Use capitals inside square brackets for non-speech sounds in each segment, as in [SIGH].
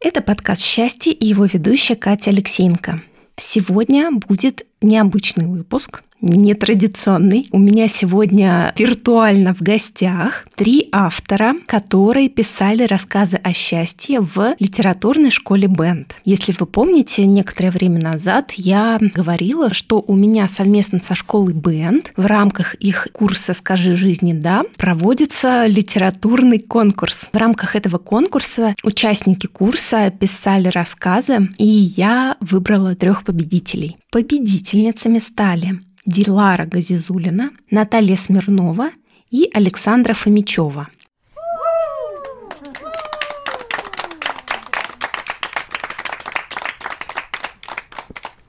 Это подкаст «Счастье» и его ведущая Катя Алексеенко. Сегодня будет необычный выпуск нетрадиционный. У меня сегодня виртуально в гостях три автора, которые писали рассказы о счастье в литературной школе Бенд. Если вы помните, некоторое время назад я говорила, что у меня совместно со школой Бенд в рамках их курса «Скажи жизни да» проводится литературный конкурс. В рамках этого конкурса участники курса писали рассказы, и я выбрала трех победителей. Победительницами стали Дилара Газизулина, Наталья Смирнова и Александра Фомичева.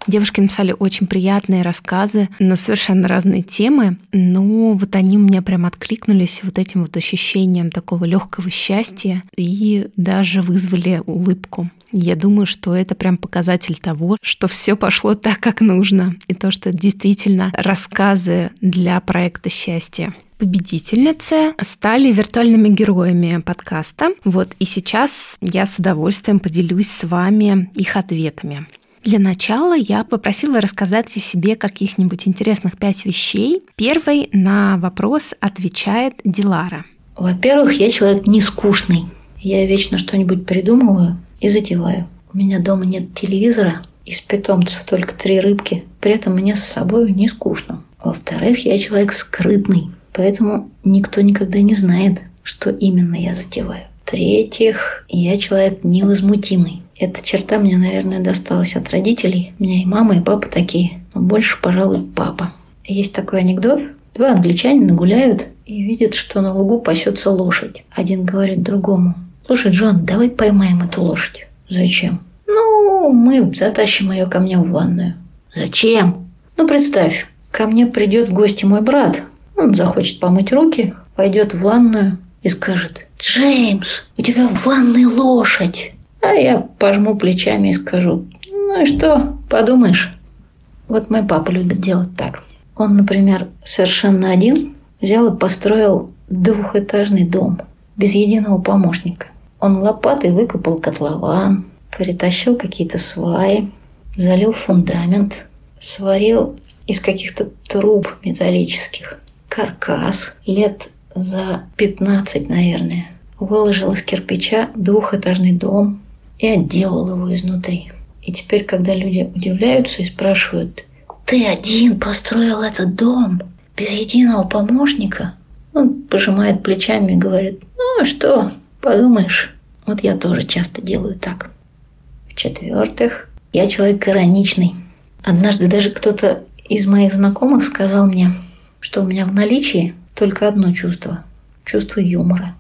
Девушки написали очень приятные рассказы на совершенно разные темы, но вот они у меня прям откликнулись вот этим вот ощущением такого легкого счастья и даже вызвали улыбку. Я думаю, что это прям показатель того, что все пошло так, как нужно, и то, что действительно рассказы для проекта счастья победительницы стали виртуальными героями подкаста. Вот, и сейчас я с удовольствием поделюсь с вами их ответами. Для начала я попросила рассказать о себе каких-нибудь интересных пять вещей. Первый на вопрос отвечает Дилара. Во-первых, я человек не скучный. Я вечно что-нибудь придумываю и затеваю. У меня дома нет телевизора, из питомцев только три рыбки. При этом мне с собой не скучно. Во-вторых, я человек скрытный, поэтому никто никогда не знает, что именно я затеваю. В-третьих, я человек невозмутимый. Эта черта мне, наверное, досталась от родителей. У меня и мама, и папа такие. Но больше, пожалуй, папа. Есть такой анекдот. Два англичанина гуляют и видят, что на лугу пасется лошадь. Один говорит другому. Слушай, Джон, давай поймаем эту лошадь. Зачем? Ну, мы затащим ее ко мне в ванную. Зачем? Ну, представь, ко мне придет в гости мой брат. Он захочет помыть руки, пойдет в ванную и скажет, Джеймс, у тебя в ванной лошадь. А я пожму плечами и скажу, ну и что, подумаешь. Вот мой папа любит делать так. Он, например, совершенно один взял и построил двухэтажный дом без единого помощника. Он лопатой выкопал котлован, перетащил какие-то сваи, залил фундамент, сварил из каких-то труб металлических каркас лет за 15, наверное. Выложил из кирпича двухэтажный дом, и отделал его изнутри. И теперь, когда люди удивляются и спрашивают, «Ты один построил этот дом без единого помощника?» Он пожимает плечами и говорит, «Ну что, подумаешь, вот я тоже часто делаю так». В-четвертых, я человек ироничный. Однажды даже кто-то из моих знакомых сказал мне, что у меня в наличии только одно чувство – чувство юмора.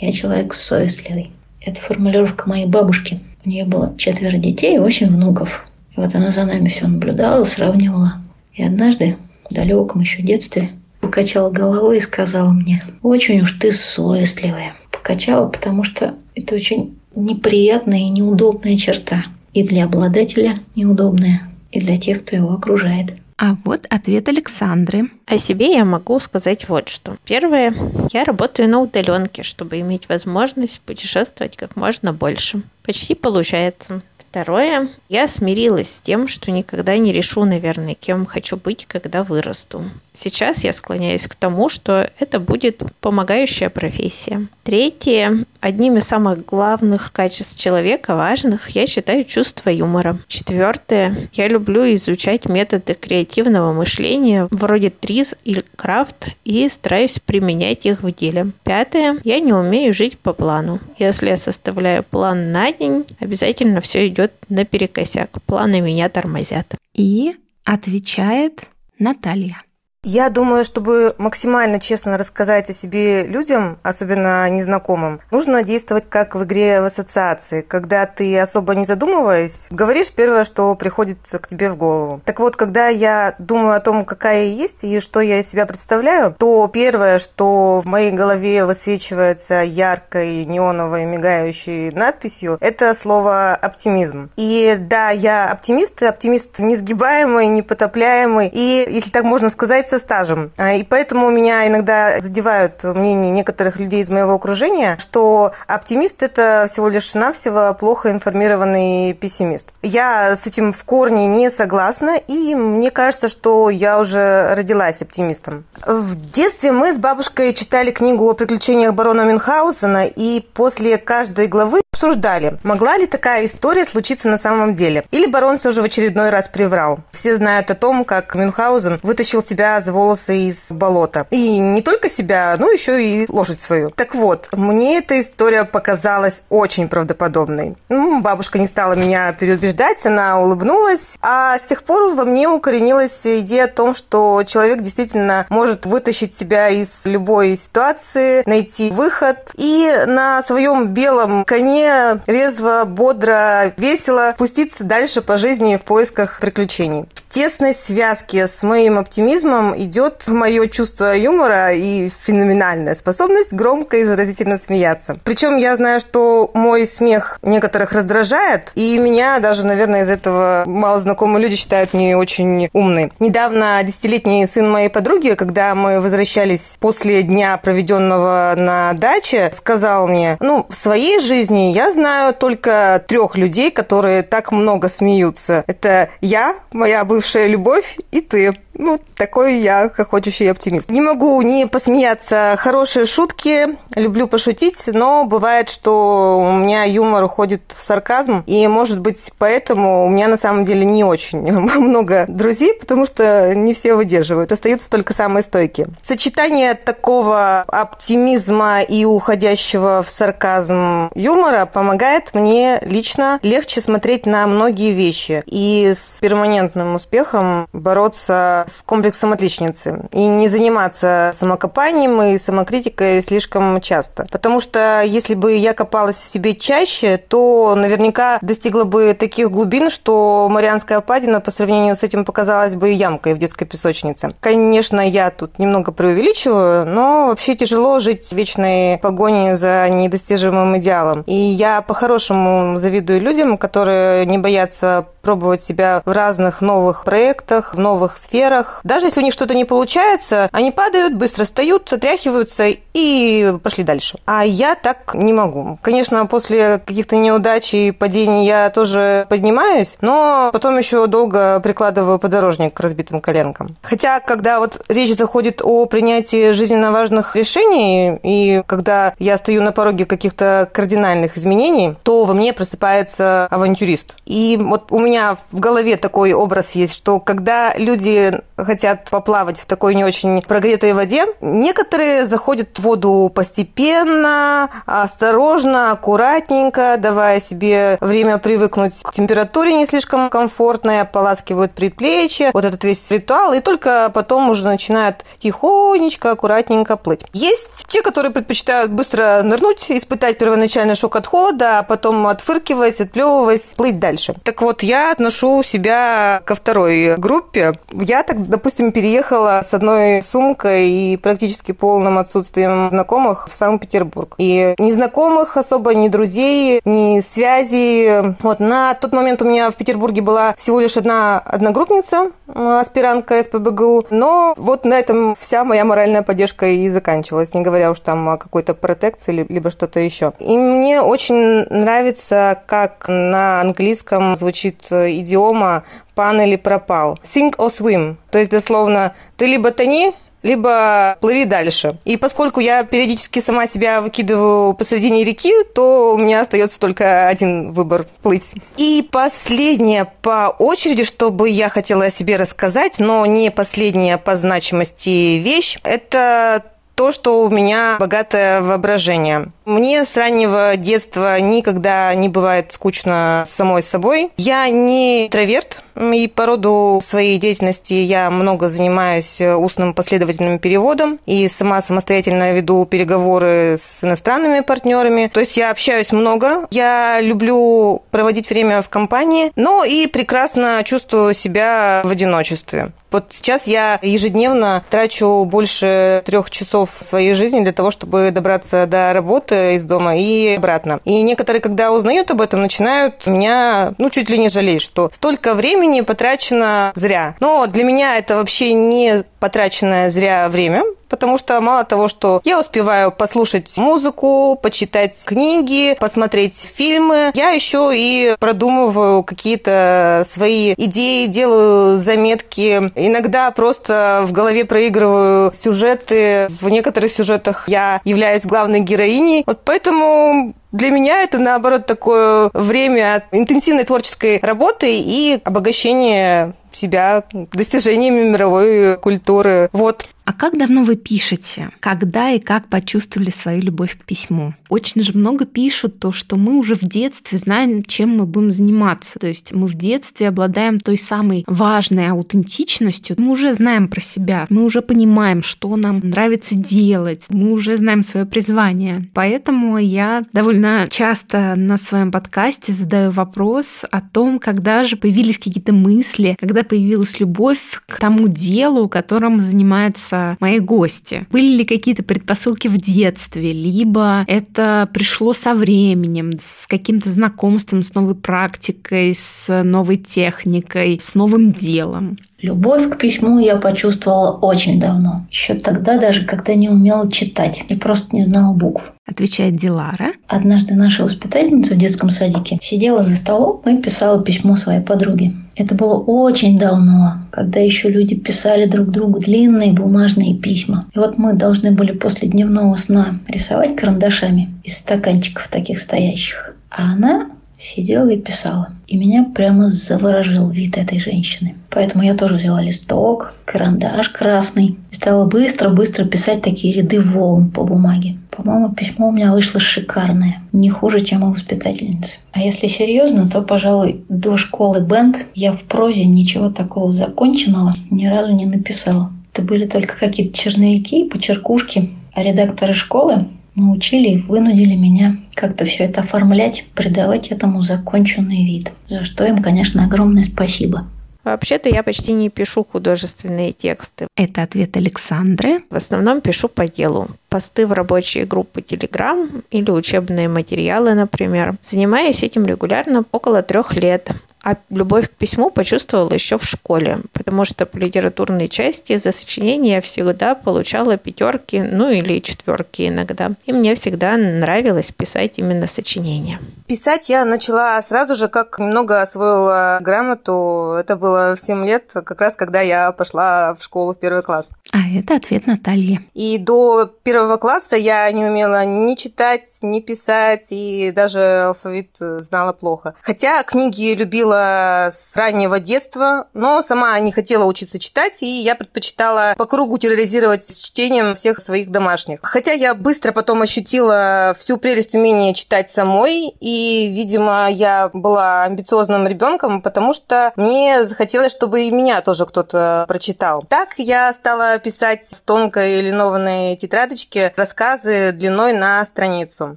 Я человек совестливый. Это формулировка моей бабушки. У нее было четверо детей и восемь внуков. И вот она за нами все наблюдала, сравнивала. И однажды, в далеком еще детстве, покачала головой и сказала мне, очень уж ты совестливая. Покачала, потому что это очень неприятная и неудобная черта. И для обладателя неудобная, и для тех, кто его окружает. А вот ответ Александры. О себе я могу сказать вот что. Первое. Я работаю на удаленке, чтобы иметь возможность путешествовать как можно больше. Почти получается. Второе, я смирилась с тем, что никогда не решу, наверное, кем хочу быть, когда вырасту. Сейчас я склоняюсь к тому, что это будет помогающая профессия. Третье, одним из самых главных качеств человека, важных, я считаю чувство юмора. Четвертое, я люблю изучать методы креативного мышления вроде ТРИЗ и Крафт и стараюсь применять их в деле. Пятое, я не умею жить по плану. Если я составляю план на день, обязательно все идет наперекосяк. Планы меня тормозят. И отвечает Наталья. Я думаю, чтобы максимально честно рассказать о себе людям, особенно незнакомым, нужно действовать как в игре в ассоциации, когда ты особо не задумываясь, говоришь первое, что приходит к тебе в голову. Так вот, когда я думаю о том, какая я есть и что я из себя представляю, то первое, что в моей голове высвечивается яркой неоновой мигающей надписью, это слово оптимизм. И да, я оптимист, оптимист несгибаемый, непотопляемый, и, если так можно сказать, со стажем. А, и поэтому меня иногда задевают мнения некоторых людей из моего окружения, что оптимист – это всего лишь навсего плохо информированный пессимист. Я с этим в корне не согласна, и мне кажется, что я уже родилась оптимистом. В детстве мы с бабушкой читали книгу о приключениях барона Мюнхгаузена, и после каждой главы обсуждали, могла ли такая история случиться на самом деле. Или барон все же в очередной раз приврал. Все знают о том, как Мюнхгаузен вытащил себя за волосы из болота. И не только себя, но еще и лошадь свою. Так вот, мне эта история показалась очень правдоподобной. Ну, бабушка не стала меня переубеждать, она улыбнулась. А с тех пор во мне укоренилась идея о том, что человек действительно может вытащить себя из любой ситуации, найти выход и на своем белом коне резво, бодро, весело пуститься дальше по жизни в поисках приключений. В тесной связке с моим оптимизмом идет мое чувство юмора и феноменальная способность громко и заразительно смеяться. Причем я знаю, что мой смех некоторых раздражает, и меня даже, наверное, из этого мало знакомые люди считают не очень умной. Недавно десятилетний сын моей подруги, когда мы возвращались после дня, проведенного на даче, сказал мне, ну, в своей жизни я знаю только трех людей, которые так много смеются. Это я, моя бывшая любовь и ты. Ну, такой я хохочущий оптимист. Не могу не посмеяться. Хорошие шутки, люблю пошутить, но бывает, что у меня юмор уходит в сарказм, и, может быть, поэтому у меня на самом деле не очень [LAUGHS] много друзей, потому что не все выдерживают. Остаются только самые стойкие. Сочетание такого оптимизма и уходящего в сарказм юмора помогает мне лично легче смотреть на многие вещи и с перманентным успехом бороться с комплексом отличницы и не заниматься самокопанием и самокритикой слишком часто. Потому что если бы я копалась в себе чаще, то наверняка достигла бы таких глубин, что Марианская падина по сравнению с этим показалась бы ямкой в детской песочнице. Конечно, я тут немного преувеличиваю, но вообще тяжело жить в вечной погоне за недостижимым идеалом. И я по-хорошему завидую людям, которые не боятся пробовать себя в разных новых проектах, в новых сферах. Даже если у них что-то не получается, они падают, быстро встают, отряхиваются и пошли дальше. А я так не могу. Конечно, после каких-то неудач и падений я тоже поднимаюсь, но потом еще долго прикладываю подорожник к разбитым коленкам. Хотя, когда вот речь заходит о принятии жизненно важных решений, и когда я стою на пороге каких-то кардинальных изменений, то во мне просыпается авантюрист. И вот у меня меня в голове такой образ есть, что когда люди хотят поплавать в такой не очень прогретой воде, некоторые заходят в воду постепенно, осторожно, аккуратненько, давая себе время привыкнуть к температуре не слишком комфортной, ополаскивают предплечья, вот этот весь ритуал, и только потом уже начинают тихонечко, аккуратненько плыть. Есть те, которые предпочитают быстро нырнуть, испытать первоначальный шок от холода, а потом отфыркиваясь, отплевываясь, плыть дальше. Так вот, я отношу себя ко второй группе. Я так, допустим, переехала с одной сумкой и практически полным отсутствием знакомых в Санкт-Петербург. И ни знакомых особо, ни друзей, ни связей. Вот на тот момент у меня в Петербурге была всего лишь одна одногруппница, аспирантка СПБГУ. Но вот на этом вся моя моральная поддержка и заканчивалась, не говоря уж там о какой-то протекции либо что-то еще. И мне очень нравится, как на английском звучит идиома «пан или пропал». «Sink or swim», то есть дословно «ты либо тони, либо плыви дальше. И поскольку я периодически сама себя выкидываю посредине реки, то у меня остается только один выбор – плыть. И последнее по очереди, чтобы я хотела о себе рассказать, но не последняя по значимости вещь – это то, что у меня богатое воображение. Мне с раннего детства никогда не бывает скучно самой собой. Я не интроверт, и по роду своей деятельности я много занимаюсь устным последовательным переводом и сама самостоятельно веду переговоры с иностранными партнерами. То есть я общаюсь много, я люблю проводить время в компании, но и прекрасно чувствую себя в одиночестве. Вот сейчас я ежедневно трачу больше трех часов своей жизни для того, чтобы добраться до работы из дома и обратно. И некоторые, когда узнают об этом, начинают меня, ну, чуть ли не жалеть, что столько времени потрачено зря. Но для меня это вообще не потраченное зря время, потому что мало того, что я успеваю послушать музыку, почитать книги, посмотреть фильмы, я еще и продумываю какие-то свои идеи, делаю заметки. Иногда просто в голове проигрываю сюжеты. В некоторых сюжетах я являюсь главной героиней. Вот поэтому для меня это, наоборот, такое время интенсивной творческой работы и обогащения себя достижениями мировой культуры. Вот. А как давно вы пишете? Когда и как почувствовали свою любовь к письму? Очень же много пишут то, что мы уже в детстве знаем, чем мы будем заниматься. То есть мы в детстве обладаем той самой важной аутентичностью. Мы уже знаем про себя, мы уже понимаем, что нам нравится делать, мы уже знаем свое призвание. Поэтому я довольно часто на своем подкасте задаю вопрос о том, когда же появились какие-то мысли, когда появилась любовь к тому делу, которым занимаются занимаются мои гости? Были ли какие-то предпосылки в детстве, либо это пришло со временем, с каким-то знакомством, с новой практикой, с новой техникой, с новым делом? Любовь к письму я почувствовала очень давно. Еще тогда даже, когда не умела читать и просто не знала букв. Отвечает Дилара. Однажды наша воспитательница в детском садике сидела за столом и писала письмо своей подруге. Это было очень давно, когда еще люди писали друг другу длинные бумажные письма. И вот мы должны были после дневного сна рисовать карандашами из стаканчиков таких стоящих. А она сидела и писала. И меня прямо заворожил вид этой женщины. Поэтому я тоже взяла листок, карандаш красный и стала быстро-быстро писать такие ряды волн по бумаге. По-моему, письмо у меня вышло шикарное. Не хуже, чем у воспитательницы. А если серьезно, то, пожалуй, до школы бенд я в прозе ничего такого законченного ни разу не написала. Это были только какие-то черновики, почеркушки. А редакторы школы научили и вынудили меня как-то все это оформлять, придавать этому законченный вид. За что им, конечно, огромное спасибо. Вообще-то я почти не пишу художественные тексты. Это ответ Александры. В основном пишу по делу. Посты в рабочие группы Telegram или учебные материалы, например. Занимаюсь этим регулярно около трех лет. А любовь к письму почувствовала еще в школе, потому что по литературной части за сочинение я всегда получала пятерки, ну или четверки иногда. И мне всегда нравилось писать именно сочинения. Писать я начала сразу же, как немного освоила грамоту. Это было в 7 лет, как раз когда я пошла в школу в первый класс. А это ответ Натальи. И до первого класса я не умела ни читать, ни писать, и даже алфавит знала плохо. Хотя книги любила любила с раннего детства, но сама не хотела учиться читать, и я предпочитала по кругу терроризировать с чтением всех своих домашних. Хотя я быстро потом ощутила всю прелесть умения читать самой, и, видимо, я была амбициозным ребенком, потому что мне захотелось, чтобы и меня тоже кто-то прочитал. Так я стала писать в тонкой линованной тетрадочке рассказы длиной на страницу. В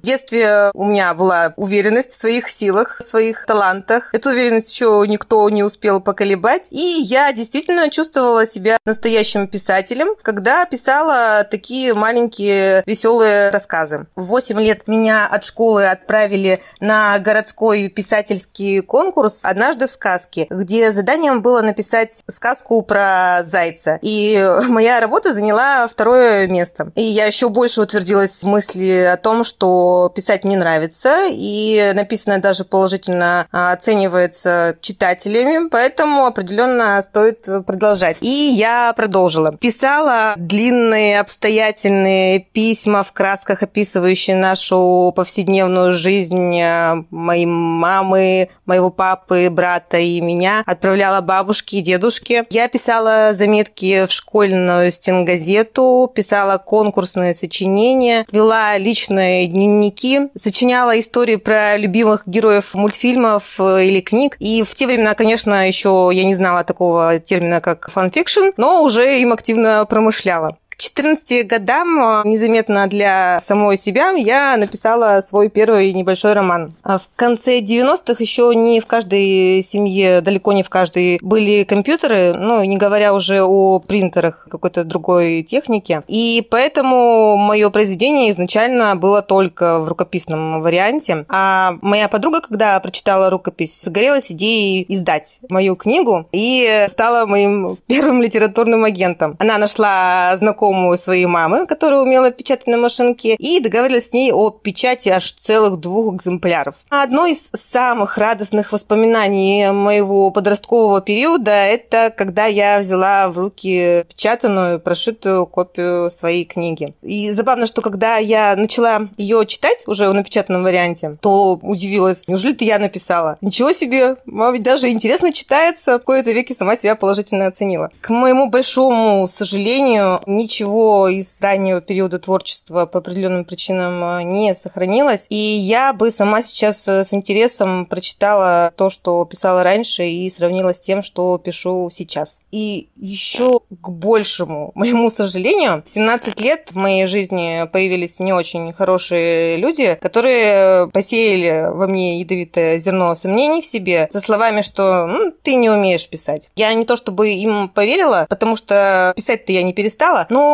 детстве у меня была уверенность в своих силах, в своих талантах. Эту уверенность еще никто не успел поколебать. И я действительно чувствовала себя настоящим писателем, когда писала такие маленькие веселые рассказы. В 8 лет меня от школы отправили на городской писательский конкурс «Однажды в сказке», где заданием было написать сказку про зайца. И [LAUGHS] моя работа заняла второе место. И я еще больше утвердилась в мысли о том, что писать мне нравится, и написанное даже положительно оценивается читателями, поэтому определенно стоит продолжать. И я продолжила. Писала длинные, обстоятельные письма в красках, описывающие нашу повседневную жизнь э, моей мамы, моего папы, брата и меня. Отправляла бабушке и дедушке. Я писала заметки в школьную стенгазету, писала конкурсные сочинения, вела личные дневники, сочиняла истории про любимых героев мультфильмов э, или книг, И в те времена, конечно, еще я не знала такого термина, как фанфикшн, но уже им активно промышляла. 14 годам э, незаметно для самой себя я написала свой первый небольшой роман. А в конце 90-х еще не в каждой семье, далеко не в каждой были компьютеры, ну, не говоря уже о принтерах какой-то другой техники. И поэтому мое произведение изначально было только в рукописном варианте. А моя подруга, когда прочитала рукопись, загорелась идеей издать мою книгу и стала моим [LAUGHS] первым литературным агентом. Она нашла знакомую знакомую своей мамы, которая умела печатать на машинке, и договорилась с ней о печати аж целых двух экземпляров. Одно из самых радостных воспоминаний моего подросткового периода – это когда я взяла в руки печатанную, прошитую копию своей книги. И забавно, что когда я начала ее читать уже в напечатанном варианте, то удивилась, неужели ты я написала? Ничего себе, а ведь даже интересно читается, в кои-то веки сама себя положительно оценила. К моему большому сожалению, ничего ничего из раннего периода творчества по определенным причинам э, не сохранилось. И я бы сама сейчас э, с интересом прочитала то, что писала раньше, и сравнила с тем, что пишу сейчас. И еще к большему [LAUGHS] моему сожалению, в 17 лет в моей жизни появились не очень хорошие люди, которые посеяли во мне ядовитое зерно сомнений в себе со словами, что ну, ты не умеешь писать. Я не то чтобы им поверила, потому что писать-то я не перестала, но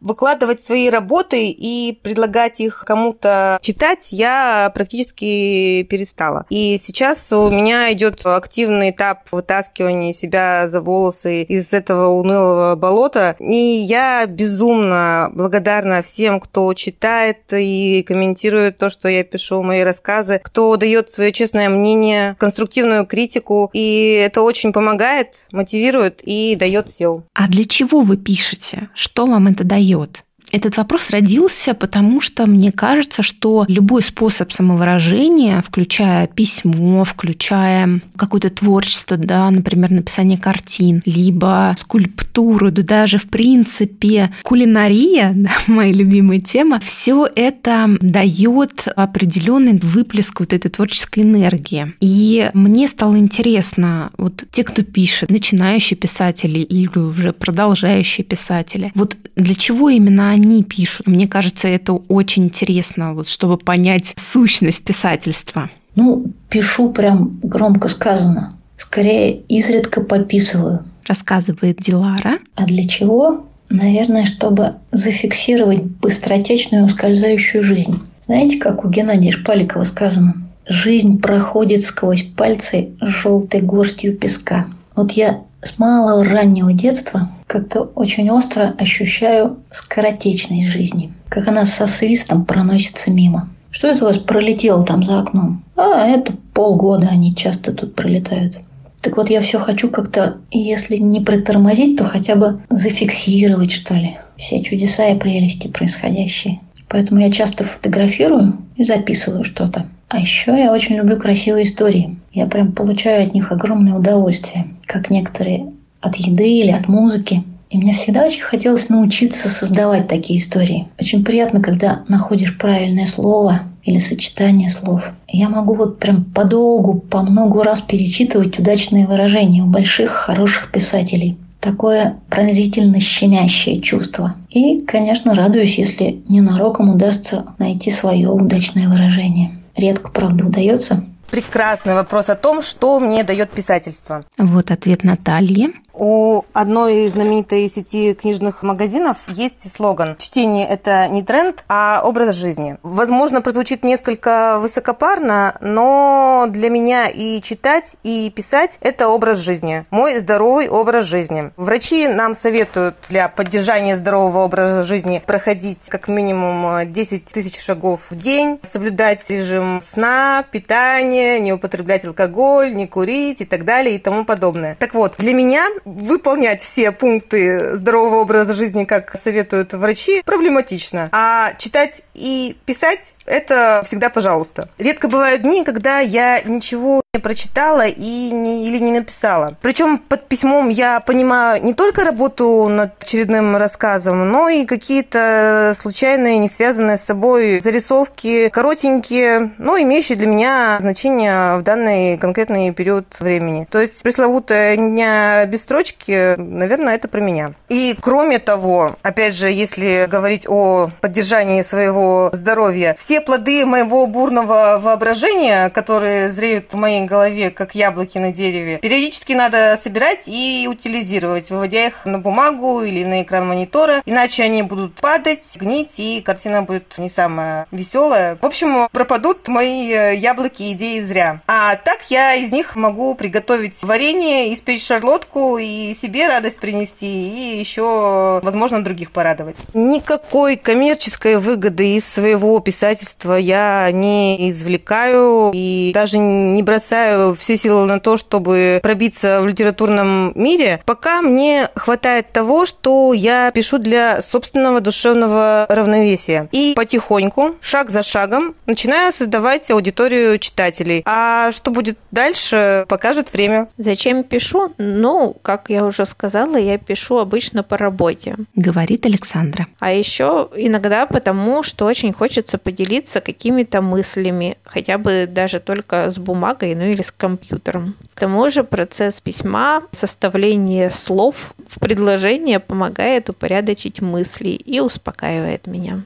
выкладывать свои работы и предлагать их кому-то читать я практически перестала. И сейчас у меня идет активный этап вытаскивания себя за волосы из этого унылого болота. И я безумно благодарна всем, кто читает и комментирует то, что я пишу, мои рассказы, кто дает свое честное мнение, конструктивную критику. И это очень помогает, мотивирует и дает сил. А для чего вы пишете? Что вам это дает? Этот вопрос родился, потому что мне кажется, что любой способ самовыражения, включая письмо, включая какое-то творчество, да, например, написание картин, либо скульптуру, да даже в принципе кулинария, [LAUGHS] да, моя любимая тема, все это дает определенный выплеск вот этой творческой энергии. И мне стало интересно, вот те, кто пишет, начинающие писатели или уже продолжающие писатели, вот для чего именно они пишут. Мне кажется, это очень интересно, вот, чтобы понять сущность писательства. Ну, пишу прям громко сказано. Скорее, изредка пописываю. Рассказывает Дилара. А для чего? Наверное, чтобы зафиксировать быстротечную ускользающую жизнь. Знаете, как у Геннадия Шпаликова сказано? Жизнь проходит сквозь пальцы желтой горстью песка. Вот я с малого раннего детства как-то очень остро ощущаю скоротечность жизни, как она со свистом проносится мимо. Что это у вас пролетело там за окном? А, это полгода они часто тут пролетают. Так вот, я все хочу как-то, если не притормозить, то хотя бы зафиксировать, что ли, все чудеса и прелести происходящие. Поэтому я часто фотографирую и записываю что-то. А еще я очень люблю красивые истории. Я прям получаю от них огромное удовольствие, как некоторые от еды или от музыки. И мне всегда очень хотелось научиться создавать такие истории. Очень приятно, когда находишь правильное слово или сочетание слов. Я могу вот прям подолгу, по много раз перечитывать удачные выражения у больших, хороших писателей. Такое пронзительно щемящее чувство. И, конечно, радуюсь, если ненароком удастся найти свое удачное выражение. Редко, правда, удается. Прекрасный вопрос о том, что мне дает писательство. Вот ответ Натальи. У одной знаменитой сети книжных магазинов есть слоган «Чтение – это не тренд, а образ жизни». Возможно, прозвучит несколько высокопарно, но для меня и читать, и писать – это образ жизни. Мой здоровый образ жизни. Врачи нам советуют для поддержания здорового образа жизни проходить как минимум 10 тысяч шагов в день, соблюдать режим сна, питания, не употреблять алкоголь, не курить и так далее и тому подобное. Так вот, для меня выполнять все пункты здорового образа жизни, как советуют врачи, проблематично. А читать и писать – это всегда пожалуйста. Редко бывают дни, когда я ничего прочитала и не, или не написала. Причем под письмом я понимаю не только работу над очередным рассказом, но и какие-то случайные, не связанные с собой зарисовки, коротенькие, но имеющие для меня значение в данный конкретный период времени. То есть пресловутая дня без строчки, наверное, это про меня. И кроме того, опять же, если говорить о поддержании своего здоровья, все плоды моего бурного воображения, которые зреют в моей голове, как яблоки на дереве, периодически надо собирать и утилизировать, выводя их на бумагу или на экран монитора, иначе они будут падать, гнить, и картина будет не самая веселая. В общем, пропадут мои э, яблоки идеи зря. А так я из них могу приготовить варенье, испечь шарлотку и себе радость принести, и еще, возможно, других порадовать. Никакой коммерческой выгоды из своего писательства я не извлекаю и даже не бросаю все силы на то, чтобы пробиться в литературном мире, пока мне хватает того, что я пишу для собственного душевного равновесия. И потихоньку, шаг за шагом, начинаю создавать аудиторию читателей. А что будет дальше, покажет время. Зачем пишу? Ну, как я уже сказала, я пишу обычно по работе. Говорит Александра. А еще иногда потому, что очень хочется поделиться какими-то мыслями, хотя бы даже только с бумагой, ну или с компьютером. К тому же процесс письма, составление слов в предложение помогает упорядочить мысли и успокаивает меня.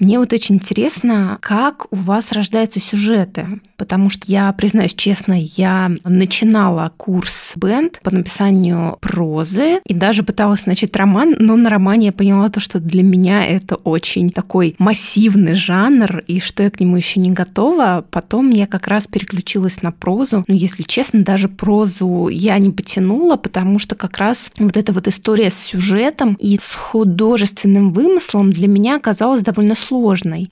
Мне вот очень интересно, как у вас рождаются сюжеты потому что я, признаюсь честно, я начинала курс бенд по написанию прозы и даже пыталась начать роман, но на романе я поняла то, что для меня это очень такой массивный жанр, и что я к нему еще не готова. Потом я как раз переключилась на прозу. Но, если честно, даже прозу я не потянула, потому что как раз вот эта вот история с сюжетом и с художественным вымыслом для меня оказалась довольно сложной.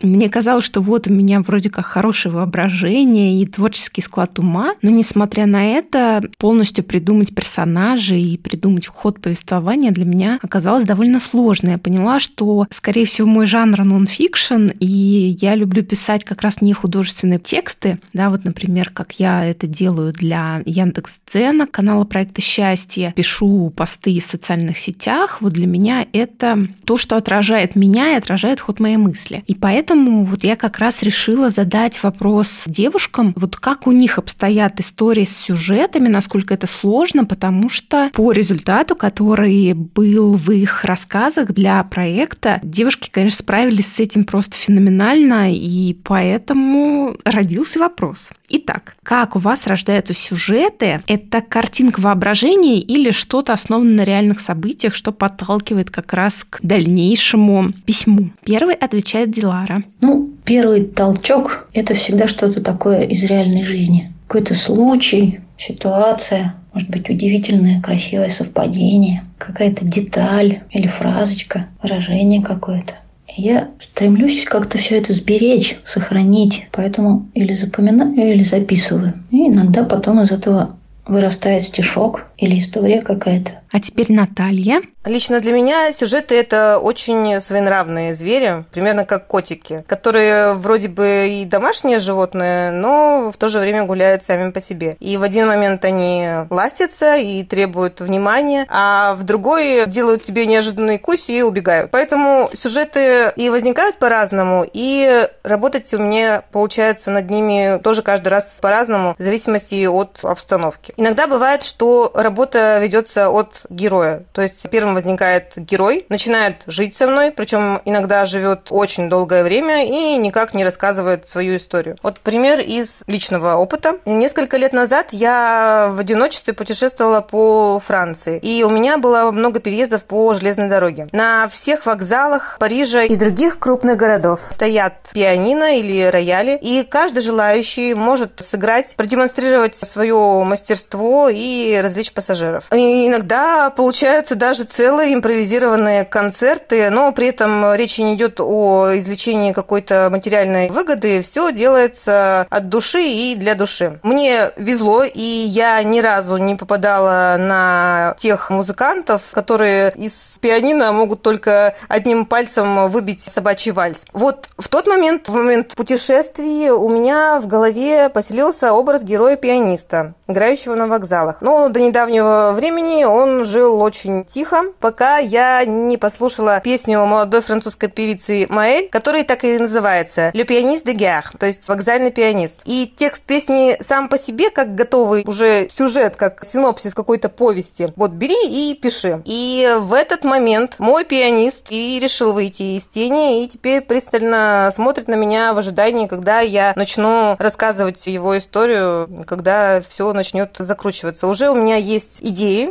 Мне казалось, что вот у меня вроде как хорошее воображение, и творческий склад ума, но несмотря на это, полностью придумать персонажей и придумать ход повествования для меня оказалось довольно сложно. Я поняла, что, скорее всего, мой жанр нон-фикшн, и я люблю писать как раз не художественные тексты, да, вот, например, как я это делаю для Яндекс.Дзена, канала проекта «Счастье», пишу посты в социальных сетях, вот для меня это то, что отражает меня и отражает ход моей мысли. И поэтому вот я как раз решила задать вопрос девушкам, вот как у них обстоят истории с сюжетами, насколько это сложно, потому что по результату, который был в их рассказах для проекта, девушки, конечно, справились с этим просто феноменально, и поэтому родился вопрос. Итак, как у вас рождаются сюжеты? Это картинка воображения или что-то основано на реальных событиях, что подталкивает как раз к дальнейшему письму? Первый отвечает Дилара. Ну, первый толчок – это всегда что-то такое из реальной жизни. Какой-то случай, ситуация, может быть, удивительное, красивое совпадение, какая-то деталь или фразочка, выражение какое-то. Я стремлюсь как-то все это сберечь, сохранить, поэтому или запоминаю, или записываю. И иногда потом из этого вырастает стишок или история какая-то. А теперь Наталья. Лично для меня сюжеты – это очень своенравные звери, примерно как котики, которые вроде бы и домашние животные, но в то же время гуляют сами по себе. И в один момент они ластятся и требуют внимания, а в другой делают тебе неожиданный кусь и убегают. Поэтому сюжеты и возникают по-разному, и работать у меня получается над ними тоже каждый раз по-разному, в зависимости от обстановки. Иногда бывает, что работа ведется от героя. То есть первым возникает герой, начинает жить со мной, причем иногда живет очень долгое время и никак не рассказывает свою историю. Вот пример из личного опыта. Несколько лет назад я в одиночестве путешествовала по Франции, и у меня было много переездов по железной дороге. На всех вокзалах Парижа и других крупных городов стоят пианино или рояли, и каждый желающий может сыграть, продемонстрировать свое мастерство и развлечь пассажиров. И иногда получаются даже целые импровизированные концерты, но при этом речи не идет о извлечении какой-то материальной выгоды. Все делается от души и для души. Мне везло, и я ни разу не попадала на тех музыкантов, которые из пианино могут только одним пальцем выбить собачий вальс. Вот в тот момент, в момент путешествий, у меня в голове поселился образ героя-пианиста, играющего на вокзалах. Но до недавнего времени он жил очень тихо, пока я не послушала песню молодой французской певицы Маэль, которая так и называется «Le pianiste de gare», то есть «Вокзальный пианист». И текст песни сам по себе, как готовый уже сюжет, как синопсис какой-то повести. Вот бери и пиши. И в этот момент мой пианист и решил выйти из тени, и теперь пристально смотрит на меня в ожидании, когда я начну рассказывать его историю, когда все начнет закручиваться. Уже у меня есть идеи,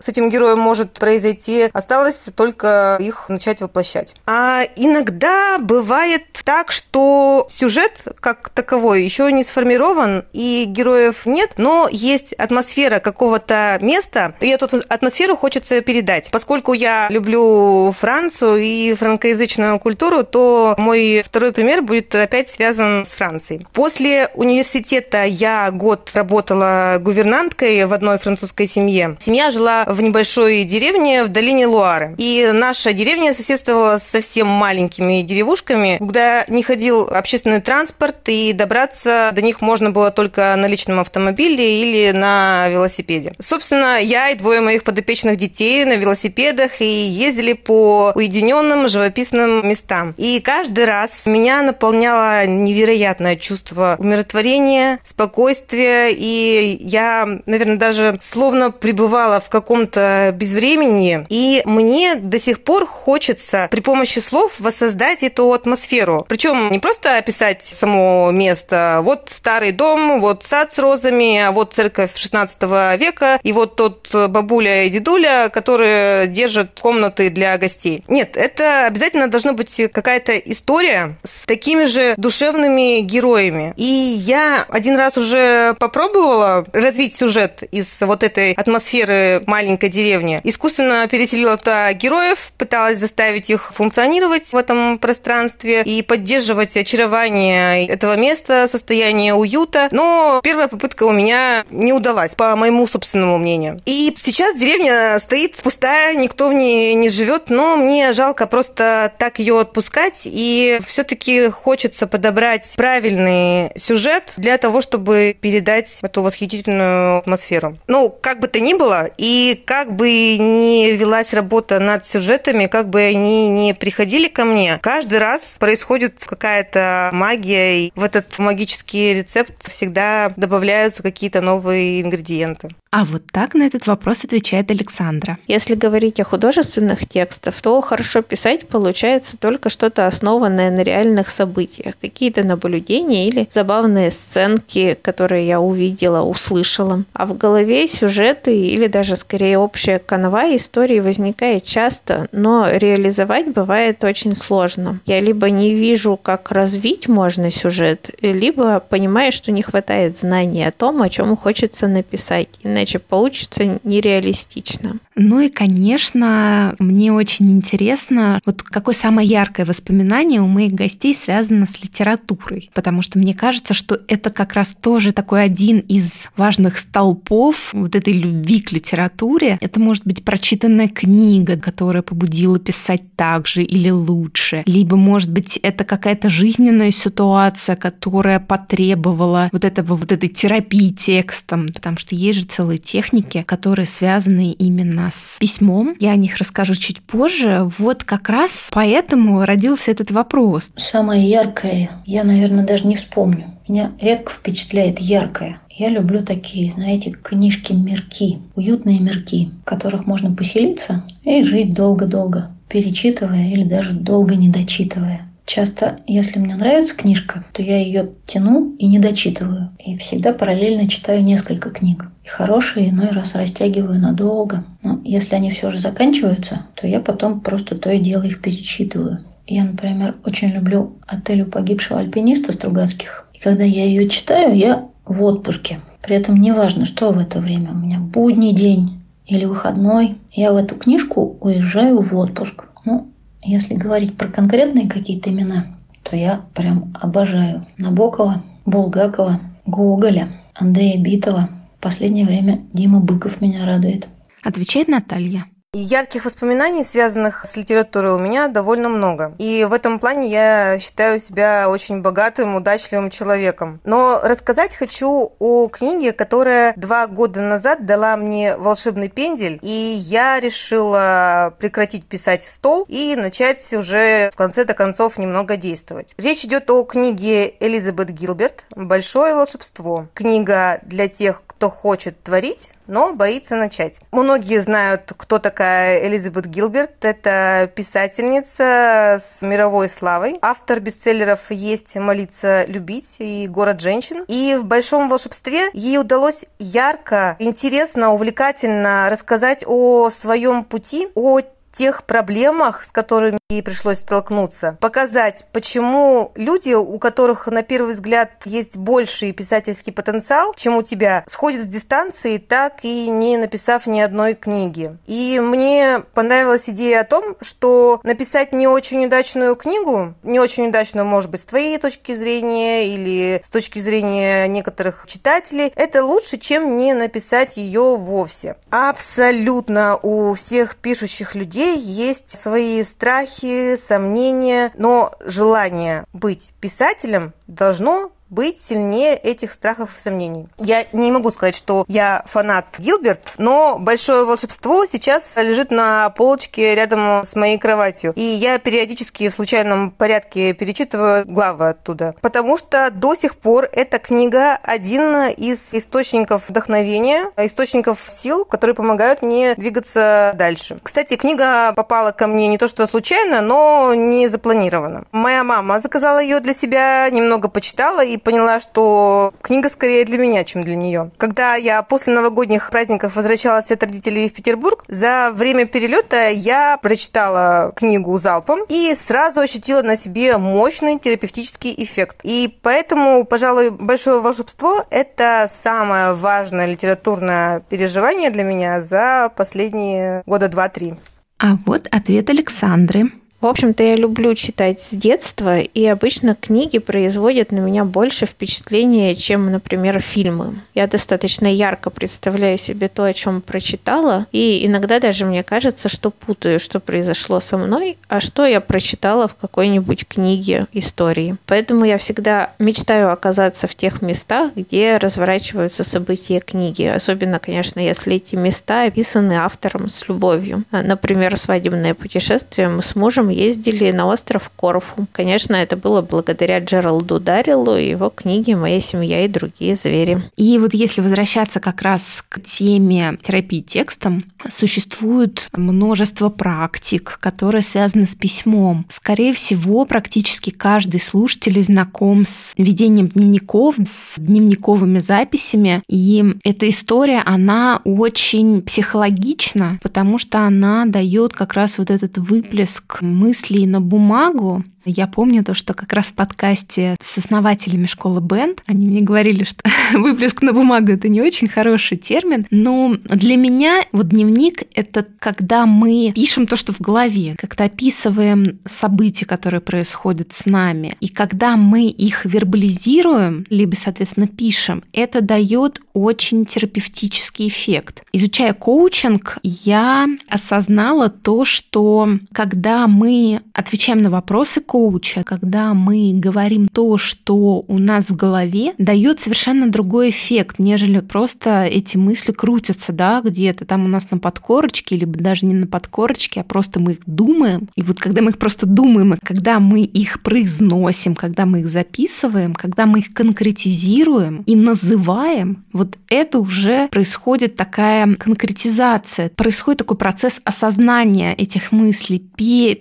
с этим героем может произойти. Осталось только их начать воплощать. А иногда бывает так, что сюжет как таковой еще не сформирован, и героев нет, но есть атмосфера какого-то места, и эту атмосферу хочется передать. Поскольку я люблю Францию и франкоязычную культуру, то мой второй пример будет опять связан с Францией. После университета я год работала гувернанткой в одной французской семье. Семья жила в небольшой деревне в долине Луары. И наша деревня соседствовала с совсем маленькими деревушками, куда не ходил общественный транспорт, и добраться до них можно было только на личном автомобиле или на велосипеде. Собственно, я и двое моих подопечных детей на велосипедах и ездили по уединенным живописным местам. И каждый раз меня наполняло невероятное чувство умиротворения, спокойствия, и я, наверное, даже словно пребывала в каком-то безвремени, и мне до сих пор хочется при помощи слов воссоздать эту атмосферу. Причем не просто описать само место, вот старый дом, вот сад с розами, а вот церковь 16 века, и вот тот бабуля и дедуля, которые держат комнаты для гостей. Нет, это обязательно должна быть какая-то история с такими же душевными героями. И я один раз уже попробовала развить сюжет из вот этой атмосферы маленькой деревни. Искусственно переселила туда героев, пыталась заставить их функционировать в этом пространстве и поддерживать очарование этого места, состояние уюта. Но первая попытка у меня не удалась, по моему собственному мнению. И сейчас деревня стоит пустая, никто в ней не живет, но мне жалко просто так ее отпускать, и все-таки хочется подобрать правильный сюжет для того, чтобы передать эту восхитительную атмосферу. Ну, как бы то ни было, и как бы ни велась работа над сюжетами, как бы они ни приходили ко мне, каждый раз происходит какая-то магия, и в этот магический рецепт всегда добавляются какие-то новые ингредиенты. А вот так на этот вопрос отвечает Александра. Если говорить о художественных текстах, то хорошо писать получается только что-то основанное на реальных событиях, какие-то наблюдения или забавные сценки, которые я увидела, услышала. А в голове сюжеты или даже скорее общая канва истории возникает часто, но реализовать бывает очень сложно. Я либо не вижу, как развить можно сюжет, либо понимаю, что не хватает знаний о том, о чем хочется написать иначе получится нереалистично. Ну и, конечно, мне очень интересно, вот какое самое яркое воспоминание у моих гостей связано с литературой, потому что мне кажется, что это как раз тоже такой один из важных столпов вот этой любви к литературе. Это может быть прочитанная книга, которая побудила писать так же или лучше, либо, может быть, это какая-то жизненная ситуация, которая потребовала вот этого вот этой терапии текстом, потому что есть же целые техники, которые связаны именно с письмом. Я о них расскажу чуть позже. Вот как раз поэтому родился этот вопрос. Самое яркое, я, наверное, даже не вспомню. Меня редко впечатляет яркое. Я люблю такие, знаете, книжки-мирки, уютные мирки, в которых можно поселиться и жить долго-долго, перечитывая или даже долго не дочитывая. Часто, если мне нравится книжка, то я ее тяну и не дочитываю. И всегда параллельно читаю несколько книг. И хорошие иной раз растягиваю надолго. Но если они все же заканчиваются, то я потом просто то и дело их перечитываю. Я, например, очень люблю «Отель у погибшего альпиниста» Стругацких. И когда я ее читаю, я в отпуске. При этом не важно, что в это время. У меня будний день или выходной, я в эту книжку уезжаю в отпуск. Ну, если говорить про конкретные какие-то имена, то я прям обожаю Набокова, Булгакова, Гоголя, Андрея Битова. В последнее время Дима Быков меня радует. Отвечает Наталья. Ярких воспоминаний, связанных с литературой, у меня довольно много. И в этом плане я считаю себя очень богатым, удачливым человеком. Но рассказать хочу о книге, которая два года назад дала мне волшебный пендель, и я решила прекратить писать стол и начать уже в конце-то концов немного действовать. Речь идет о книге Элизабет Гилберт «Большое волшебство». Книга для тех, кто хочет творить, но боится начать. Многие знают, кто такая Элизабет Гилберт. Это писательница с мировой славой. Автор бестселлеров «Есть, молиться, любить» и «Город женщин». И в «Большом волшебстве» ей удалось ярко, интересно, увлекательно рассказать о своем пути, о тех проблемах, с которыми ей пришлось столкнуться, показать, почему люди, у которых на первый взгляд есть больший писательский потенциал, чем у тебя, сходят с дистанции, так и не написав ни одной книги. И мне понравилась идея о том, что написать не очень удачную книгу, не очень удачную, может быть, с твоей точки зрения или с точки зрения некоторых читателей, это лучше, чем не написать ее вовсе. Абсолютно у всех пишущих людей людей есть свои страхи, сомнения, но желание быть писателем должно быть сильнее этих страхов и сомнений. Я не могу сказать, что я фанат Гилберт, но большое волшебство сейчас лежит на полочке рядом с моей кроватью. И я периодически в случайном порядке перечитываю главы оттуда. Потому что до сих пор эта книга один из источников вдохновения, источников сил, которые помогают мне двигаться дальше. Кстати, книга попала ко мне не то что случайно, но не запланированно. Моя мама заказала ее для себя, немного почитала и поняла, что книга скорее для меня, чем для нее. Когда я после новогодних праздников возвращалась от родителей в Петербург, за время перелета я прочитала книгу залпом и сразу ощутила на себе мощный терапевтический эффект. И поэтому, пожалуй, «Большое волшебство» — это самое важное литературное переживание для меня за последние года два-три. А вот ответ Александры. В общем-то, я люблю читать с детства, и обычно книги производят на меня больше впечатления, чем, например, фильмы. Я достаточно ярко представляю себе то, о чем прочитала, и иногда даже мне кажется, что путаю, что произошло со мной, а что я прочитала в какой-нибудь книге истории. Поэтому я всегда мечтаю оказаться в тех местах, где разворачиваются события книги. Особенно, конечно, если эти места описаны автором с любовью. Например, свадебное путешествие мы с мужем ездили на остров Корфу. Конечно, это было благодаря Джералду Дарилу и его книге «Моя семья и другие звери». И вот если возвращаться как раз к теме терапии текстом, существует множество практик, которые связаны с письмом. Скорее всего, практически каждый слушатель знаком с ведением дневников, с дневниковыми записями. И эта история, она очень психологична, потому что она дает как раз вот этот выплеск мыслей на бумагу, я помню то, что как раз в подкасте с основателями школы Бенд они мне говорили, что [LAUGHS] выплеск на бумагу это не очень хороший термин, но для меня вот дневник это когда мы пишем то, что в голове, когда описываем события, которые происходят с нами, и когда мы их вербализируем, либо, соответственно, пишем, это дает очень терапевтический эффект. Изучая коучинг, я осознала то, что когда мы отвечаем на вопросы коуча, когда мы говорим то, что у нас в голове, дает совершенно другой эффект, нежели просто эти мысли крутятся, да, где-то там у нас на подкорочке, либо даже не на подкорочке, а просто мы их думаем. И вот когда мы их просто думаем, и когда мы их произносим, когда мы их записываем, когда мы их конкретизируем и называем, вот это уже происходит такая конкретизация, происходит такой процесс осознания этих мыслей,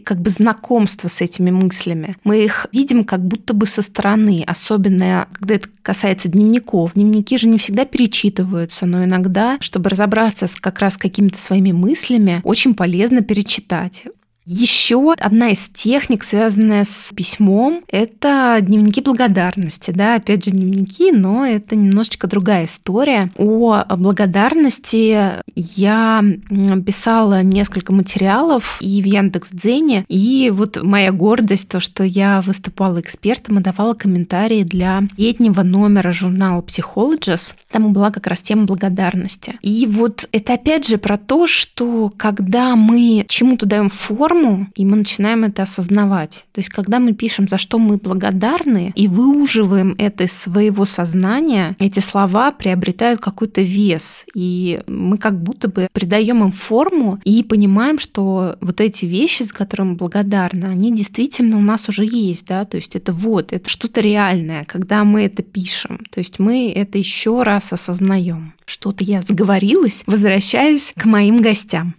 как бы знакомства с этими мыслями мыслями. Мы их видим как будто бы со стороны, особенно когда это касается дневников. Дневники же не всегда перечитываются, но иногда, чтобы разобраться с как раз какими-то своими мыслями, очень полезно перечитать. Еще одна из техник, связанная с письмом, это дневники благодарности. Да, опять же, дневники, но это немножечко другая история. О благодарности я писала несколько материалов и в Яндекс.Дзене, и вот моя гордость, то, что я выступала экспертом и давала комментарии для летнего номера журнала Psychologist. Там была как раз тема благодарности. И вот это опять же про то, что когда мы чему-то даем форму, форму, и мы начинаем это осознавать. То есть, когда мы пишем, за что мы благодарны, и выуживаем это из своего сознания, эти слова приобретают какой-то вес, и мы как будто бы придаем им форму и понимаем, что вот эти вещи, за которые мы благодарны, они действительно у нас уже есть, да, то есть это вот, это что-то реальное, когда мы это пишем, то есть мы это еще раз осознаем. Что-то я заговорилась, возвращаюсь к моим гостям.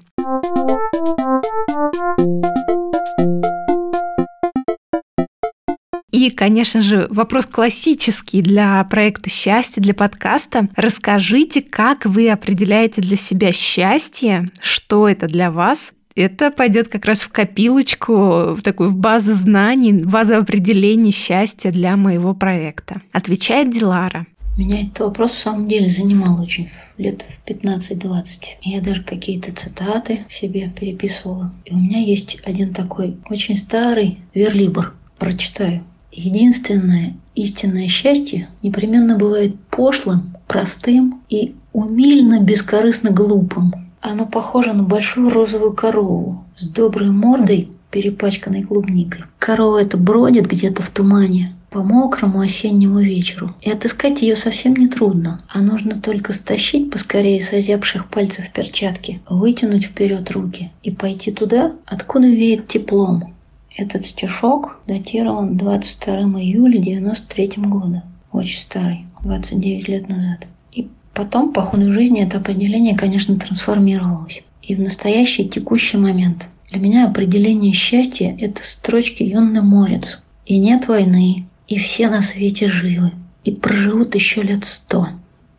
И, конечно же, вопрос классический для проекта «Счастье», для подкаста. Расскажите, как вы определяете для себя счастье, что это для вас, это пойдет как раз в копилочку, в такую в базу знаний, базу определений счастья для моего проекта. Отвечает Дилара. Меня этот вопрос в самом деле занимал очень лет в 15-20. Я даже какие-то цитаты себе переписывала. И у меня есть один такой очень старый верлибр. Прочитаю. Единственное истинное счастье непременно бывает пошлым, простым и умильно бескорыстно глупым. Оно похоже на большую розовую корову с доброй мордой, перепачканной клубникой. Корова эта бродит где-то в тумане, по мокрому осеннему вечеру. И отыскать ее совсем не трудно, а нужно только стащить поскорее с озябших пальцев перчатки, вытянуть вперед руки и пойти туда, откуда веет теплом. Этот стишок датирован 22 июля 93 года. Очень старый, 29 лет назад. И потом по ходу жизни это определение, конечно, трансформировалось. И в настоящий текущий момент для меня определение счастья – это строчки Йонны Морец. И нет войны, и все на свете живы, и проживут еще лет сто.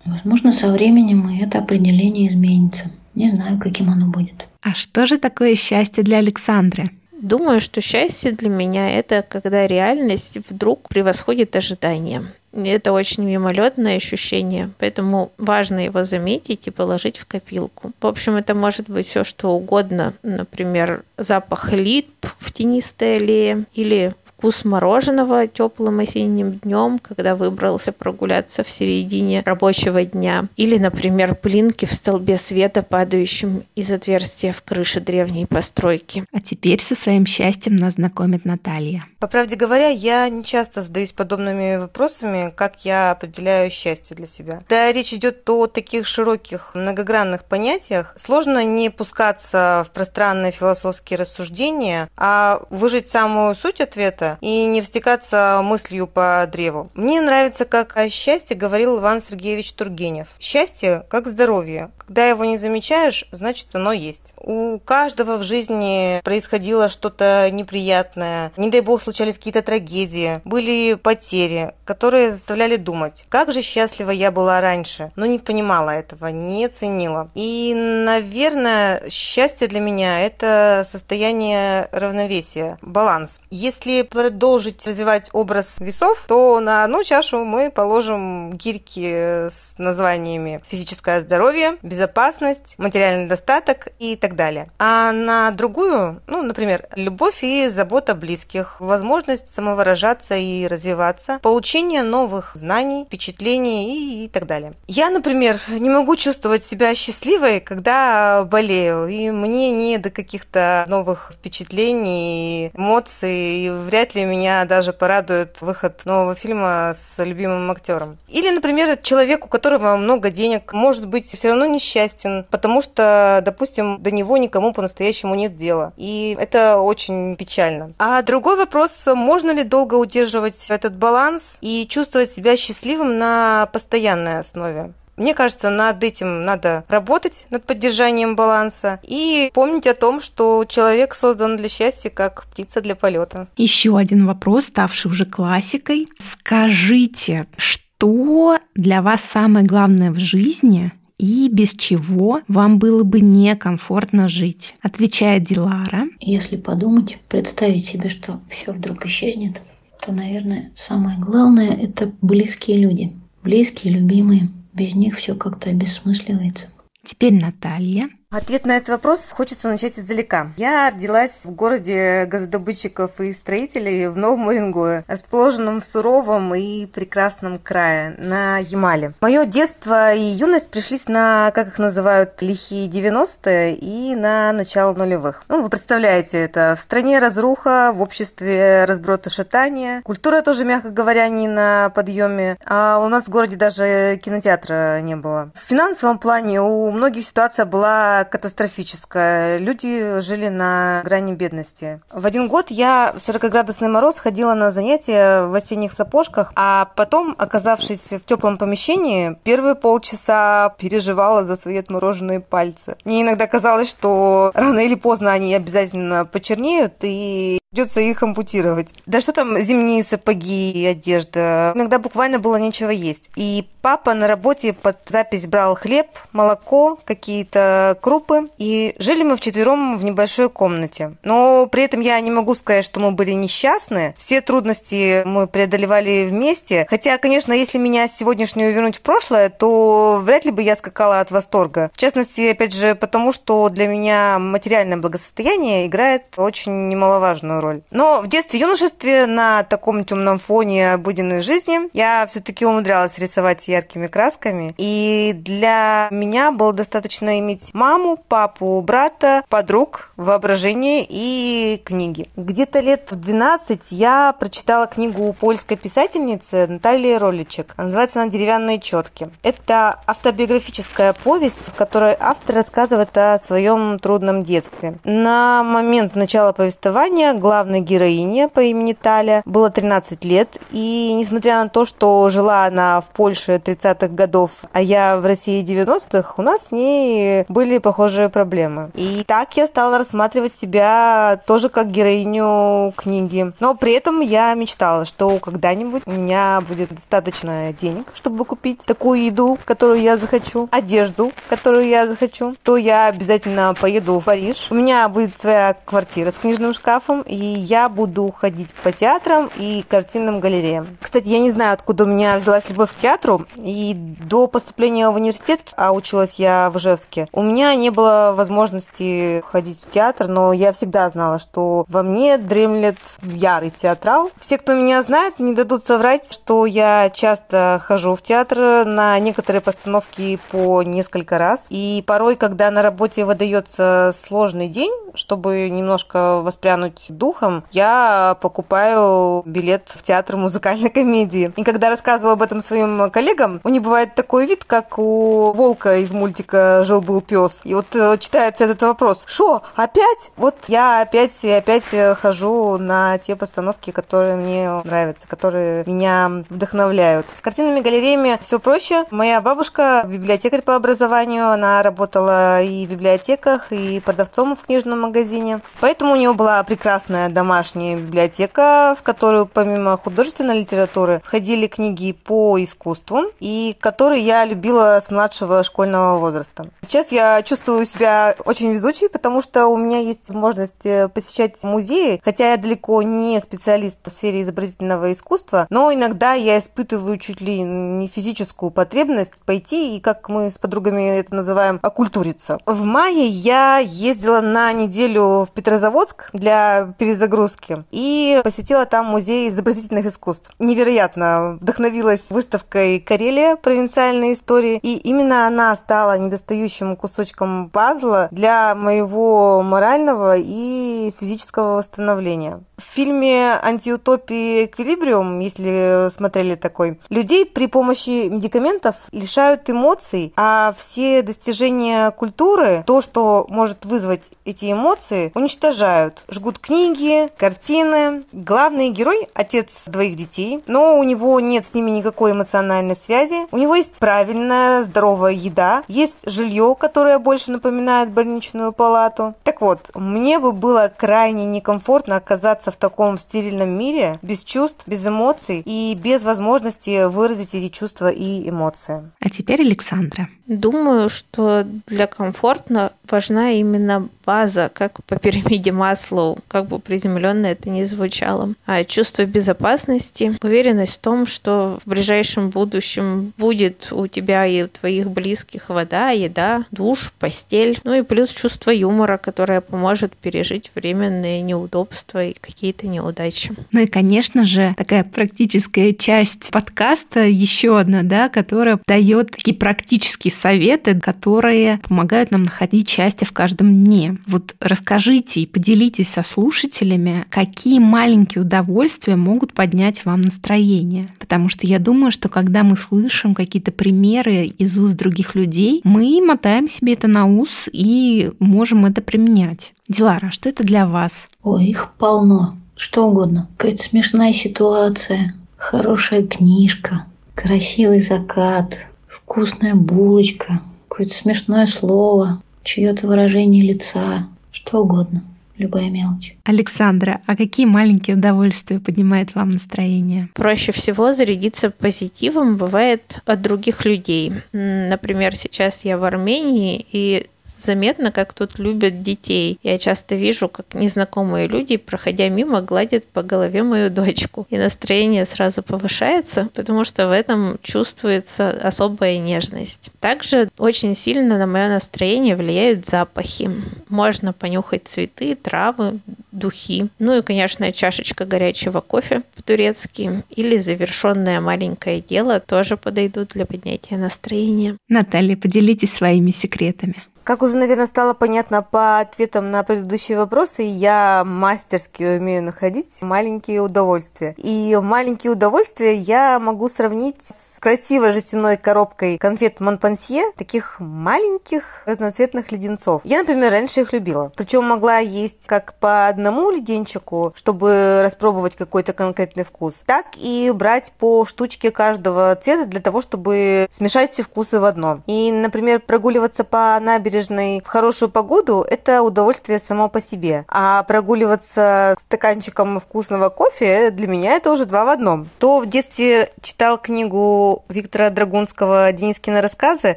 Возможно, со временем и это определение изменится. Не знаю, каким оно будет. А что же такое счастье для Александры? Думаю, что счастье для меня это когда реальность вдруг превосходит ожидания. Это очень мимолетное ощущение, поэтому важно его заметить и положить в копилку. В общем, это может быть все что угодно, например, запах лип в тенистой аллее или вкус мороженого теплым осенним днем, когда выбрался прогуляться в середине рабочего дня. Или, например, плинки в столбе света, падающем из отверстия в крыше древней постройки. А теперь со своим счастьем нас знакомит Наталья. По правде говоря, я не часто задаюсь подобными вопросами, как я определяю счастье для себя. Да, речь идет о таких широких, многогранных понятиях. Сложно не пускаться в пространные философские рассуждения, а выжить самую суть ответа и не растекаться мыслью по древу. Мне нравится, как о счастье говорил Иван Сергеевич Тургенев. Счастье как здоровье. Когда его не замечаешь, значит оно есть. У каждого в жизни происходило что-то неприятное. Не дай бог случались какие-то трагедии. Были потери, которые заставляли думать, как же счастлива я была раньше. Но не понимала этого, не ценила. И, наверное, счастье для меня – это состояние равновесия, баланс. Если продолжить развивать образ весов, то на одну чашу мы положим гирьки с названиями физическое здоровье, безопасность, материальный достаток и так далее. А на другую, ну, например, любовь и забота близких, возможность самовыражаться и развиваться, получение новых знаний, впечатлений и, и так далее. Я, например, не могу чувствовать себя счастливой, когда болею, и мне не до каких-то новых впечатлений, эмоций, и вряд ли меня даже порадует выход нового фильма с любимым актером. Или, например, человек, у которого много денег, может быть все равно несчастен, потому что, допустим, до него никому по-настоящему нет дела. И это очень печально. А другой вопрос, можно ли долго удерживать этот баланс и чувствовать себя счастливым на постоянной основе? Мне кажется, над этим надо работать, над поддержанием баланса и помнить о том, что человек создан для счастья, как птица для полета. Еще один вопрос, ставший уже классикой. Скажите, что для вас самое главное в жизни и без чего вам было бы некомфортно жить? Отвечает Дилара. Если подумать, представить себе, что все вдруг исчезнет, то, наверное, самое главное – это близкие люди. Близкие, любимые. Без них все как-то обесмысливается. Теперь Наталья. Ответ на этот вопрос хочется начать издалека. Я родилась в городе газодобытчиков и строителей в Новом Уренгое, расположенном в суровом и прекрасном крае на Ямале. Мое детство и юность пришлись на, как их называют, лихие 90-е и на начало нулевых. Ну, вы представляете это. В стране разруха, в обществе разброта шатания. Культура тоже, мягко говоря, не на подъеме. А у нас в городе даже кинотеатра не было. В финансовом плане у многих ситуация была катастрофическая. Люди жили на грани бедности. В один год я в 40-градусный мороз ходила на занятия в осенних сапожках, а потом, оказавшись в теплом помещении, первые полчаса переживала за свои отмороженные пальцы. Мне иногда казалось, что рано или поздно они обязательно почернеют, и Придется их ампутировать. Да что там зимние сапоги и одежда. Иногда буквально было нечего есть. И папа на работе под запись брал хлеб, молоко, какие-то крупы. И жили мы вчетвером в небольшой комнате. Но при этом я не могу сказать, что мы были несчастны. Все трудности мы преодолевали вместе. Хотя, конечно, если меня сегодняшнюю вернуть в прошлое, то вряд ли бы я скакала от восторга. В частности, опять же, потому что для меня материальное благосостояние играет очень немаловажную роль. Но в детстве и юношестве на таком темном фоне обыденной жизни я все-таки умудрялась рисовать яркими красками. И для меня было достаточно иметь маму, папу, брата, подруг, воображение и книги. Где-то лет в 12 я прочитала книгу польской писательницы Натальи Роличек. Называется она «Деревянные четки». Это автобиографическая повесть, в которой автор рассказывает о своем трудном детстве. На момент начала повествования главной героине по имени Таля было 13 лет, и несмотря на то, что жила она в Польше 30-х годов, а я в России 90-х, у нас с ней были похожие проблемы. И так я стала рассматривать себя тоже как героиню книги. Но при этом я мечтала, что когда-нибудь у меня будет достаточно денег, чтобы купить такую еду, которую я захочу, одежду, которую я захочу, то я обязательно поеду в Париж. У меня будет своя квартира с книжным шкафом, и я буду ходить по театрам и картинным галереям. Кстати, я не знаю, откуда у меня взялась любовь к театру, и до поступления в университет, а училась я в Ижевске, у меня не было возможности ходить в театр, но я всегда знала, что во мне дремлет ярый театрал. Все, кто меня знает, не дадут соврать, что я часто хожу в театр на некоторые постановки по несколько раз. И порой, когда на работе выдается сложный день, чтобы немножко воспрянуть духом, я покупаю билет в театр музыкальной комедии. И когда рассказываю об этом своим коллегам, у них бывает такой вид, как у волка из мультика «Жил-был пес». И вот э, читается этот вопрос. Что, опять? Вот я опять и опять хожу на те постановки, которые мне нравятся, которые меня вдохновляют. С картинными галереями все проще. Моя бабушка библиотекарь по образованию, она работала и в библиотеках, и продавцом в книжном магазине. Поэтому у нее была прекрасная домашняя библиотека, в которую помимо художественной литературы входили книги по искусству, и которые я любила с младшего школьного возраста. Сейчас я чувствую себя очень везучей, потому что у меня есть возможность э, посещать музеи, хотя я далеко не специалист в сфере изобразительного искусства, но иногда я испытываю чуть ли не физическую потребность пойти и, как мы с подругами это называем, окультуриться. В мае я ездила на неделю в Петрозаводск для перезагрузки и посетила там музей изобразительных искусств. Невероятно вдохновилась выставкой «Карелия. Провинциальные истории», и именно она стала недостающим кусочком пазла для моего морального и физического восстановления. В фильме «Антиутопия Эквилибриум», если смотрели такой, людей при помощи медикаментов лишают эмоций, а все достижения культуры, то, что может вызвать эти эмоции, уничтожают. Жгут книги, картины. Главный герой – отец двоих детей, но у него нет с ними никакой эмоциональной связи. У него есть правильная, здоровая еда, есть жилье, которое больше напоминает больничную палату. Так вот, мне бы было крайне некомфортно оказаться в таком стерильном мире, без чувств, без эмоций и без возможности выразить эти чувства и эмоции. А теперь Александра. Думаю, что для комфортно важна именно база, как по пирамиде Маслоу, как бы приземленно это ни звучало. А чувство безопасности, уверенность в том, что в ближайшем будущем будет у тебя и у твоих близких вода, еда, душ, постель, ну и плюс чувство юмора, которое поможет пережить временные неудобства и какие-то неудачи. Ну и, конечно же, такая практическая часть подкаста, еще одна, да, которая дает такие практические советы, которые помогают нам находить счастье в каждом дне. Вот расскажите и поделитесь со слушателями, какие маленькие удовольствия могут поднять вам настроение. Потому что я думаю, что когда мы слышим какие-то примеры из уст других людей, мы мотаем себе это на ус и можем это применять. Дилара, что это для вас? Ой, их полно. Что угодно. Какая-то смешная ситуация, хорошая книжка, красивый закат, вкусная булочка, какое-то смешное слово, чье-то выражение лица, что угодно. Любая мелочь. Александра, а какие маленькие удовольствия поднимает вам настроение? Проще всего зарядиться позитивом бывает от других людей. Например, сейчас я в Армении, и заметно, как тут любят детей. Я часто вижу, как незнакомые люди, проходя мимо, гладят по голове мою дочку. И настроение сразу повышается, потому что в этом чувствуется особая нежность. Также очень сильно на мое настроение влияют запахи. Можно понюхать цветы, травы, духи. Ну и, конечно, чашечка горячего кофе по-турецки или завершенное маленькое дело тоже подойдут для поднятия настроения. Наталья, поделитесь своими секретами. Как уже, наверное, стало понятно по ответам на предыдущие вопросы, я мастерски умею находить маленькие удовольствия. И маленькие удовольствия я могу сравнить с красивой жестяной коробкой конфет Монпансье, таких маленьких разноцветных леденцов. Я, например, раньше их любила. Причем могла есть как по одному леденчику, чтобы распробовать какой-то конкретный вкус, так и брать по штучке каждого цвета для того, чтобы смешать все вкусы в одно. И, например, прогуливаться по набережной в хорошую погоду – это удовольствие само по себе. А прогуливаться с стаканчиком вкусного кофе для меня это уже два в одном. То в детстве читал книгу Виктора Драгунского «Денискины рассказы»,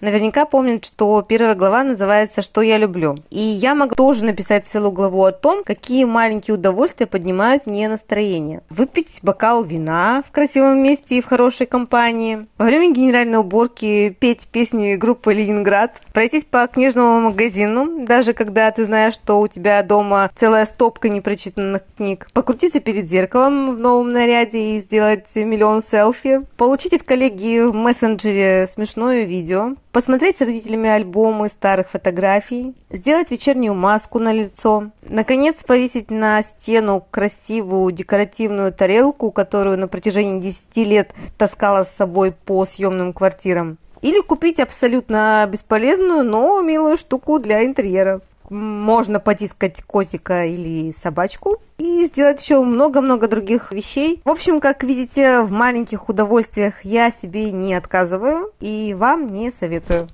наверняка помнит, что первая глава называется «Что я люблю». И я могу тоже написать целую главу о том, какие маленькие удовольствия поднимают мне настроение. Выпить бокал вина в красивом месте и в хорошей компании. Во время генеральной уборки петь песни группы «Ленинград». Пройтись по книжному магазину, даже когда ты знаешь, что у тебя дома целая стопка непрочитанных книг. Покрутиться перед зеркалом в новом наряде и сделать миллион селфи. Получить от коллеги коллеги в мессенджере смешное видео, посмотреть с родителями альбомы старых фотографий, сделать вечернюю маску на лицо, наконец повесить на стену красивую декоративную тарелку, которую на протяжении 10 лет таскала с собой по съемным квартирам, или купить абсолютно бесполезную, но милую штуку для интерьера можно потискать котика или собачку и сделать еще много-много других вещей. В общем, как видите, в маленьких удовольствиях я себе не отказываю и вам не советую.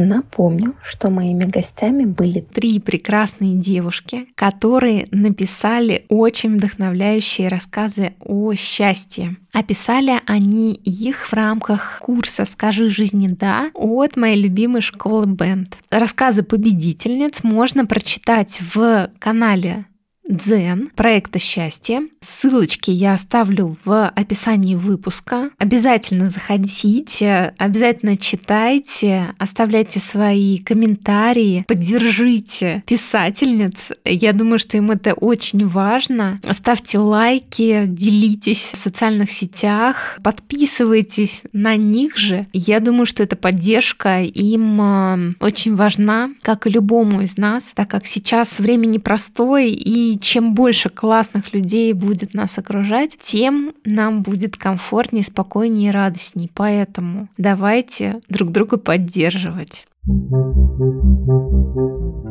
Напомню, что моими гостями были три прекрасные девушки, которые написали очень вдохновляющие рассказы о счастье. Описали они их в рамках курса «Скажи жизни да» от моей любимой школы Бенд. Рассказы победительниц можно прочитать в канале Дзен проекта счастья. Ссылочки я оставлю в описании выпуска. Обязательно заходите, обязательно читайте, оставляйте свои комментарии, поддержите писательниц. Я думаю, что им это очень важно. Ставьте лайки, делитесь в социальных сетях, подписывайтесь на них же. Я думаю, что эта поддержка им э, очень важна, как и любому из нас, так как сейчас время непростое и чем больше классных людей будет нас окружать, тем нам будет комфортнее, спокойнее и радостнее. Поэтому давайте друг друга поддерживать.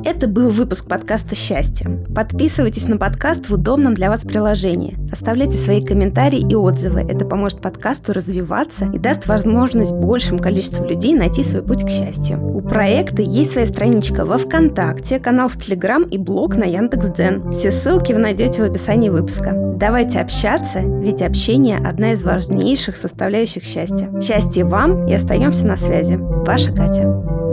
Это был выпуск подкаста «Счастье». Подписывайтесь на подкаст в удобном для вас приложении. Оставляйте свои комментарии и отзывы. Это поможет подкасту развиваться и даст возможность большему количеству людей найти свой путь к счастью. У проекта есть своя страничка во ВКонтакте, канал в Телеграм и блог на Яндекс.Дзен. Все ссылки вы найдете в описании выпуска. Давайте общаться, ведь общение – одна из важнейших составляющих счастья. Счастья вам и остаемся на связи. Ваша Катя.